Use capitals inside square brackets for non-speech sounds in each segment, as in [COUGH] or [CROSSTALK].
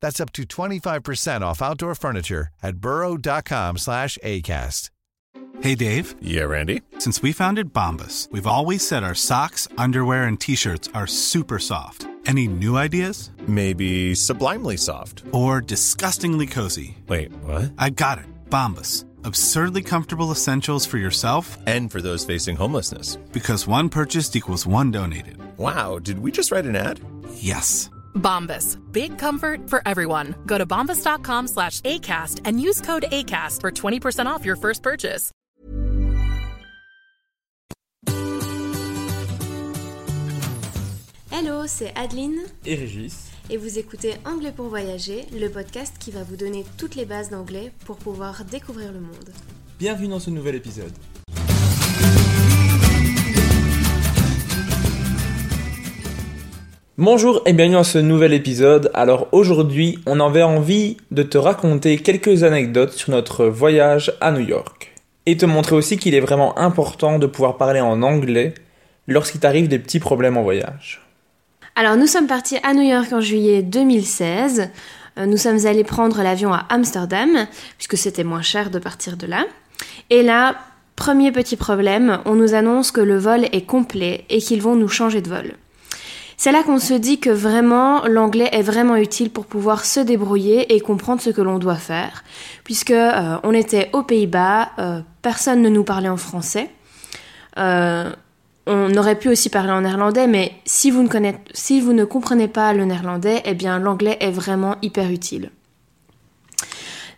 That's up to 25% off outdoor furniture at burrow.com slash ACAST. Hey Dave, Yeah, Randy. since we founded Bombus, we've always said our socks, underwear, and t-shirts are super soft. Any new ideas? Maybe sublimely soft. Or disgustingly cozy? Wait, what? I got it. Bombus. Absurdly comfortable essentials for yourself And for those facing homelessness. because one purchased equals one donated. Wow, did we just write an ad? Yes. Bombas. Big comfort for everyone. Go to bombas.com slash ACAST and use code ACAST for 20% off your first purchase. Hello, c'est Adeline et Régis. et vous écoutez Anglais pour voyager, le podcast qui va vous donner toutes les bases d'anglais pour pouvoir découvrir le monde. Bienvenue dans ce nouvel épisode. Bonjour et bienvenue dans ce nouvel épisode. Alors aujourd'hui, on avait envie de te raconter quelques anecdotes sur notre voyage à New York. Et te montrer aussi qu'il est vraiment important de pouvoir parler en anglais lorsqu'il t'arrive des petits problèmes en voyage. Alors nous sommes partis à New York en juillet 2016. Euh, Nous sommes allés prendre l'avion à Amsterdam, puisque c'était moins cher de partir de là. Et là, premier petit problème, on nous annonce que le vol est complet et qu'ils vont nous changer de vol. C'est là qu'on se dit que vraiment l'anglais est vraiment utile pour pouvoir se débrouiller et comprendre ce que l'on doit faire, puisque euh, on était aux Pays-Bas, euh, personne ne nous parlait en français. Euh, on aurait pu aussi parler en néerlandais, mais si vous ne, si vous ne comprenez pas le néerlandais, eh bien l'anglais est vraiment hyper utile.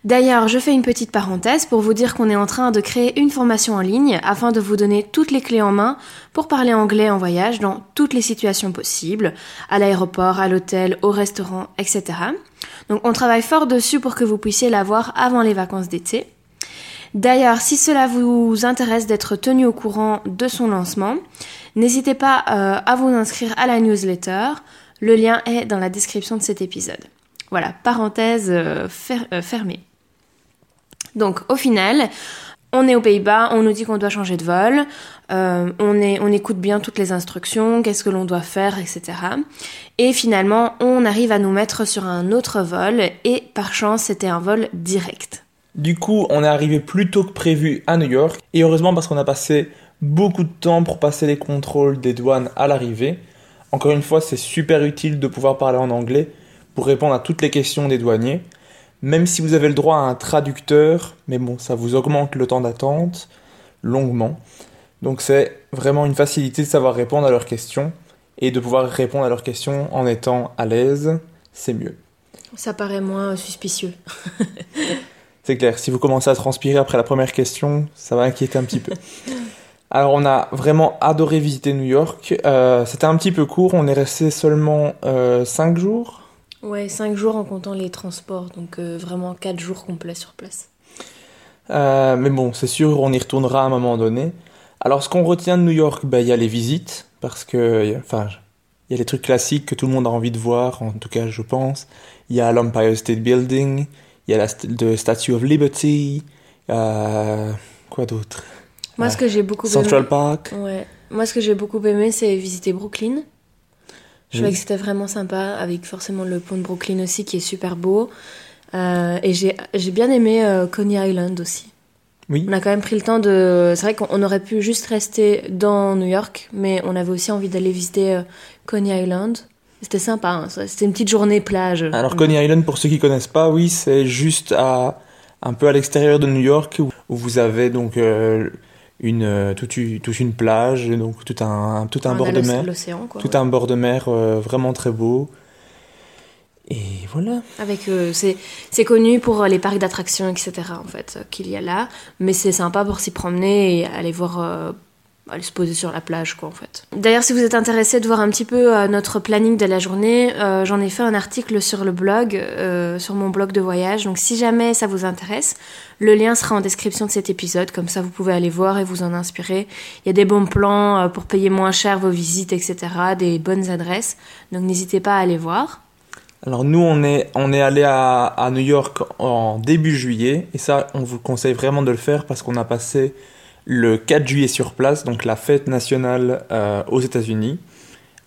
D'ailleurs, je fais une petite parenthèse pour vous dire qu'on est en train de créer une formation en ligne afin de vous donner toutes les clés en main pour parler anglais en voyage dans toutes les situations possibles, à l'aéroport, à l'hôtel, au restaurant, etc. Donc on travaille fort dessus pour que vous puissiez l'avoir avant les vacances d'été. D'ailleurs, si cela vous intéresse d'être tenu au courant de son lancement, n'hésitez pas euh, à vous inscrire à la newsletter. Le lien est dans la description de cet épisode. Voilà, parenthèse euh, euh, fermée. Donc au final, on est aux Pays-Bas, on nous dit qu'on doit changer de vol, euh, on, on écoute bien toutes les instructions, qu'est-ce que l'on doit faire, etc. Et finalement, on arrive à nous mettre sur un autre vol et par chance, c'était un vol direct. Du coup, on est arrivé plus tôt que prévu à New York, et heureusement parce qu'on a passé beaucoup de temps pour passer les contrôles des douanes à l'arrivée. Encore une fois, c'est super utile de pouvoir parler en anglais pour répondre à toutes les questions des douaniers, même si vous avez le droit à un traducteur, mais bon, ça vous augmente le temps d'attente longuement. Donc c'est vraiment une facilité de savoir répondre à leurs questions, et de pouvoir répondre à leurs questions en étant à l'aise, c'est mieux. Ça paraît moins suspicieux. [LAUGHS] C'est clair, si vous commencez à transpirer après la première question, ça va inquiéter un petit peu. [LAUGHS] Alors on a vraiment adoré visiter New York. Euh, C'était un petit peu court, on est resté seulement 5 jours. Ouais, 5 jours en comptant les transports, donc euh, vraiment 4 jours complets sur place. Euh, mais bon, c'est sûr, on y retournera à un moment donné. Alors ce qu'on retient de New York, ben, il y a les visites, parce que, enfin, il y a les trucs classiques que tout le monde a envie de voir, en tout cas je pense. Il y a l'Empire State Building, il y a la the Statue of Liberty, euh, quoi d'autre? Moi, ce que j'ai beaucoup Central aimé... Park. Ouais. Moi, ce que j'ai beaucoup aimé, c'est visiter Brooklyn. Je trouvais que c'était vraiment sympa, avec forcément le pont de Brooklyn aussi, qui est super beau. Euh, et j'ai j'ai bien aimé euh, Coney Island aussi. Oui. On a quand même pris le temps de. C'est vrai qu'on aurait pu juste rester dans New York, mais on avait aussi envie d'aller visiter euh, Coney Island. C'était sympa, hein, c'était une petite journée plage. Alors Coney Island, pour ceux qui connaissent pas, oui, c'est juste à un peu à l'extérieur de New York où, vous avez donc une euh, toute, une toute une plage, donc tout un tout un On bord de mer, quoi. tout ouais. un bord de mer vraiment très beau. Et voilà. Avec, euh, c'est, c'est connu pour les parcs d'attractions, etc. en fait, euh, qu'il y a là. Mais c'est sympa pour s'y promener et aller voir, euh, aller se poser sur la plage, quoi, en fait. D'ailleurs, si vous êtes intéressé de voir un petit peu euh, notre planning de la journée, euh, j'en ai fait un article sur le blog, euh, sur mon blog de voyage. Donc, si jamais ça vous intéresse, le lien sera en description de cet épisode. Comme ça, vous pouvez aller voir et vous en inspirer. Il y a des bons plans pour payer moins cher vos visites, etc. Des bonnes adresses. Donc, n'hésitez pas à aller voir. Alors nous, on est on est allé à New York en début juillet et ça, on vous conseille vraiment de le faire parce qu'on a passé le 4 juillet sur place, donc la fête nationale euh, aux États-Unis.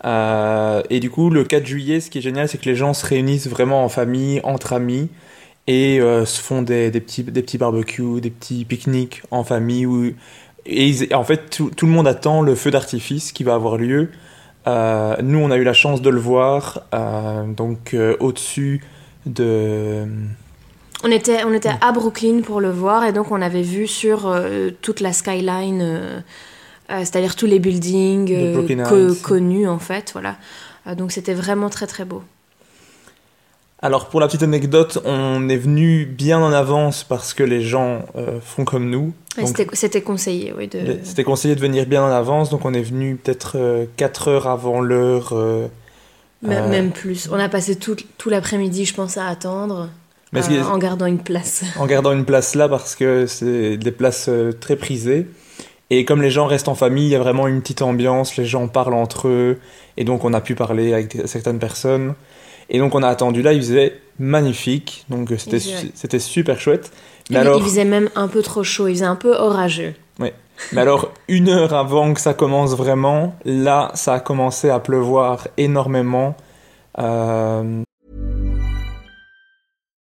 Euh, et du coup, le 4 juillet, ce qui est génial, c'est que les gens se réunissent vraiment en famille, entre amis, et euh, se font des, petits, des petits barbecues, des petits pique-niques en famille. Et en fait, tout, tout le monde attend le feu d'artifice qui va avoir lieu. Nous, on a eu la chance de le voir, donc au-dessus de... On était, on était à Brooklyn pour le voir et donc on avait vu sur euh, toute la skyline, euh, euh, c'est-à-dire tous les buildings co- connus en fait, voilà. Donc c'était vraiment très très beau. Alors pour la petite anecdote, on est venu bien en avance parce que les gens font comme nous. C'était conseillé, oui. De... C'était conseillé de venir bien en avance, donc on est venu peut-être 4 heures avant l'heure. Même, même plus. On a passé tout, tout l'après-midi, je pense, à attendre mais euh, en gardant une place. [LAUGHS] en gardant une place là parce que c'est des places euh, très prisées. Et comme les gens restent en famille, il y a vraiment une petite ambiance, les gens parlent entre eux, et donc on a pu parler avec certaines personnes. Et donc on a attendu là, il faisait magnifique, donc euh, c'était c'était super chouette. Mais il, alors, il faisait même un peu trop chaud, il faisait un peu orageux. mais alors une heure avant que ça commence vraiment, là ça a commencé à pleuvoir énormément. Euh,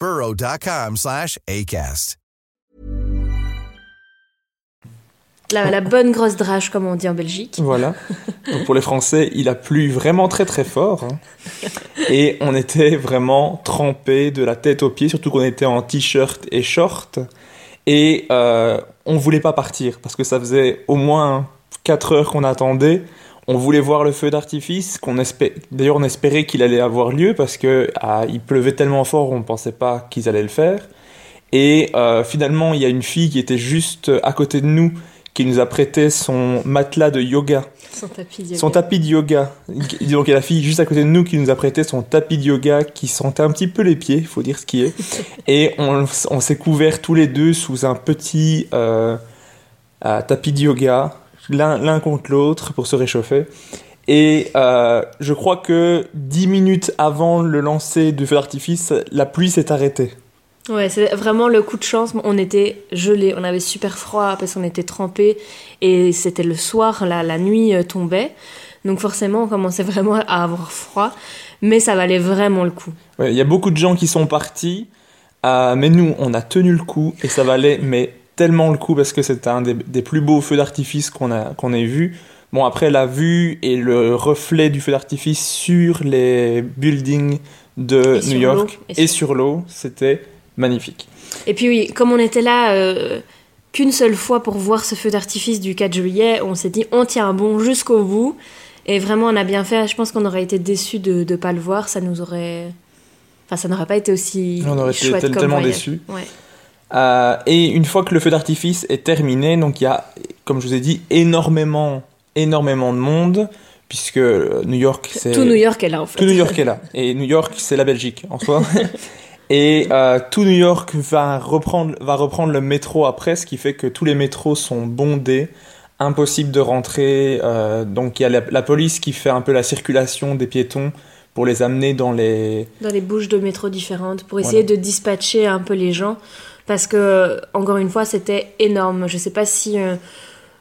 burrow.com slash ACAST. La, la bonne grosse drache, comme on dit en Belgique. Voilà. Donc pour les Français, il a plu vraiment très très fort. hein. Et on était vraiment trempés de la tête aux pieds, surtout qu'on était en t-shirt et short. Et euh, on voulait pas partir parce que ça faisait au moins 4 heures qu'on attendait. On voulait voir le feu d'artifice, qu'on espé- d'ailleurs on espérait qu'il allait avoir lieu parce que ah, il pleuvait tellement fort, on pensait pas qu'ils allaient le faire. Et euh, finalement, il y a une fille qui était juste à côté de nous qui nous a prêté son matelas de yoga, Son tapis de son yoga. tapis de yoga. Donc il y a la fille juste à côté de nous qui nous a prêté son tapis de yoga qui sentait un petit peu les pieds, il faut dire ce qui est. [LAUGHS] Et on, on s'est couverts tous les deux sous un petit euh, euh, tapis de yoga, l'un contre l'autre pour se réchauffer. Et euh, je crois que 10 minutes avant le lancer du feu d'artifice, la pluie s'est arrêtée. Ouais, c'est vraiment le coup de chance. On était gelés, on avait super froid parce qu'on était trempés et c'était le soir, la, la nuit euh, tombait. Donc forcément, on commençait vraiment à avoir froid, mais ça valait vraiment le coup. Ouais, Il y a beaucoup de gens qui sont partis, euh, mais nous, on a tenu le coup et ça valait mais tellement le coup parce que c'était un des, des plus beaux feux d'artifice qu'on a qu'on ait vu. Bon après la vue et le reflet du feu d'artifice sur les buildings de Et New York et sur- l'eau, c'était magnifique. Et puis oui, comme on était là euh, qu'une seule fois pour voir ce feu d'artifice du 4 juillet, on s'est dit on tient bon jusqu'au bout. Et vraiment, on a bien fait. Je pense qu'on aurait été déçus de ne pas le voir. Ça nous aurait. Enfin, ça n'aurait pas été aussi. On aurait été chouette tellement déçus. Ouais. Euh, et une fois que le feu d'artifice est terminé, donc il y a, comme je vous ai dit, énormément, énormément de monde, puisque New York, c'est... Tout New York est là en fait. Tout New York est là. Et New York, c'est la Belgique en soi. [LAUGHS] Et euh, tout New York va reprendre, va reprendre le métro après, ce qui fait que tous les métros sont bondés, impossible de rentrer. euh, donc il y a la, la police qui fait un peu la circulation des piétons pour les amener dans les... Dans les bouches de métro différentes pour essayer de dispatcher un peu les gens. Parce que, encore une fois, c'était énorme. Je sais pas si euh,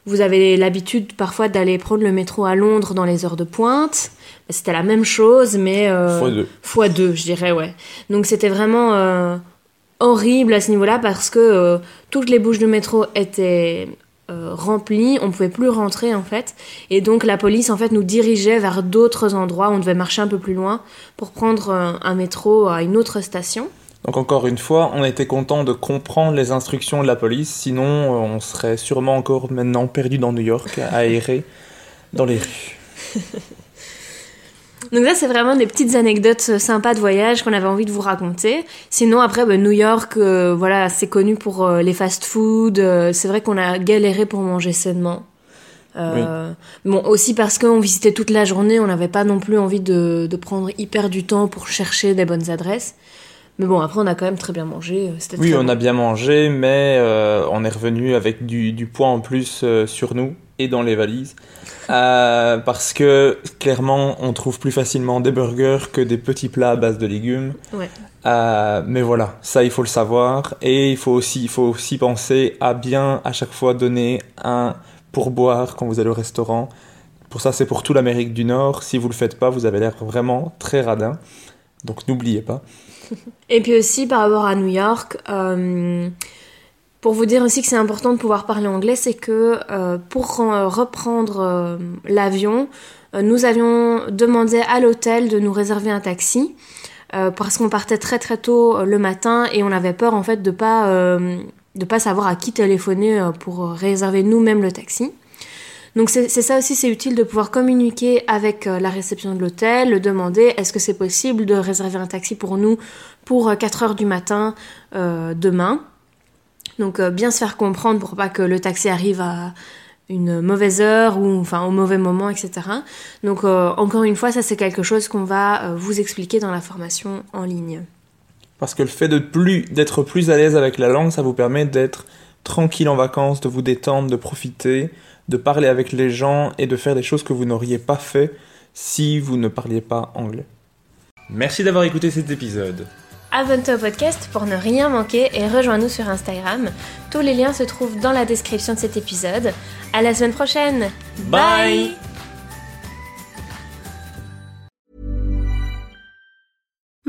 vous avez l'habitude parfois d'aller prendre le métro à Londres dans les heures de pointe. C'était la même chose, mais. euh, Fois deux. fois deux, je dirais, ouais. Donc c'était vraiment euh, horrible à ce niveau-là parce que euh, toutes les bouches de métro étaient euh, remplies, on pouvait plus rentrer en fait, et donc la police en fait nous dirigeait vers d'autres endroits, on devait marcher un peu plus loin pour prendre euh, un métro à une autre station. Donc encore une fois, on était content de comprendre les instructions de la police, sinon euh, on serait sûrement encore maintenant perdu dans New York, errer dans les rues. [LAUGHS] Donc ça, c'est vraiment des petites anecdotes euh, sympas de voyage qu'on avait envie de vous raconter. Sinon, après, bah, New York, euh, voilà, c'est connu pour euh, les fast-food. euh, c'est vrai qu'on a galéré pour manger sainement. Bon, aussi parce qu'on visitait toute la journée, on n'avait pas non plus envie de, de prendre hyper du temps pour chercher des bonnes adresses. Mais bon, après, on a quand même très bien mangé. euh, Oui, très on bon. a bien mangé, mais euh, on est revenu avec du, du poids en plus euh, sur nous et dans les valises. Euh, parce que clairement, on trouve plus facilement des burgers que des petits plats à base de légumes. Ouais. Mais voilà, ça il faut le savoir. Et il faut aussi, il faut aussi penser à bien à chaque fois donner un pourboire quand vous allez au restaurant. Pour ça, c'est pour toute l'Amérique du Nord. Si vous le faites pas, vous avez l'air vraiment très radin. Donc n'oubliez pas. [LAUGHS] Et puis aussi par rapport à New York, euh, pour vous dire aussi que c'est important de pouvoir parler anglais, c'est que euh, pour reprendre euh, l'avion, nous avions demandé à l'hôtel de nous réserver un taxi parce qu'on partait très très tôt le matin et on avait peur en fait de pas de pas savoir à qui téléphoner pour réserver nous-mêmes le taxi. Donc c'est ça aussi, c'est utile de pouvoir communiquer avec euh, la réception de l'hôtel, demander est-ce que c'est possible de réserver un taxi pour nous pour euh, 4 heures du matin euh, demain? Donc euh, bien se faire comprendre pour pas que le taxi arrive à une mauvaise heure ou enfin au mauvais moment, etc. Donc euh, encore une fois, ça c'est quelque chose qu'on va euh, vous expliquer dans la formation en ligne. Parce que le fait de plus d'être plus à l'aise avec la langue, ça vous permet d'être tranquille en vacances, de vous détendre, de profiter, de parler avec les gens et de faire des choses que vous n'auriez pas fait si vous ne parliez pas anglais. Merci d'avoir écouté cet épisode. Abonne-toi au podcast pour ne rien manquer et rejoins-nous sur Instagram. Tous les liens se trouvent dans la description de cet épisode. À la semaine prochaine. Bye.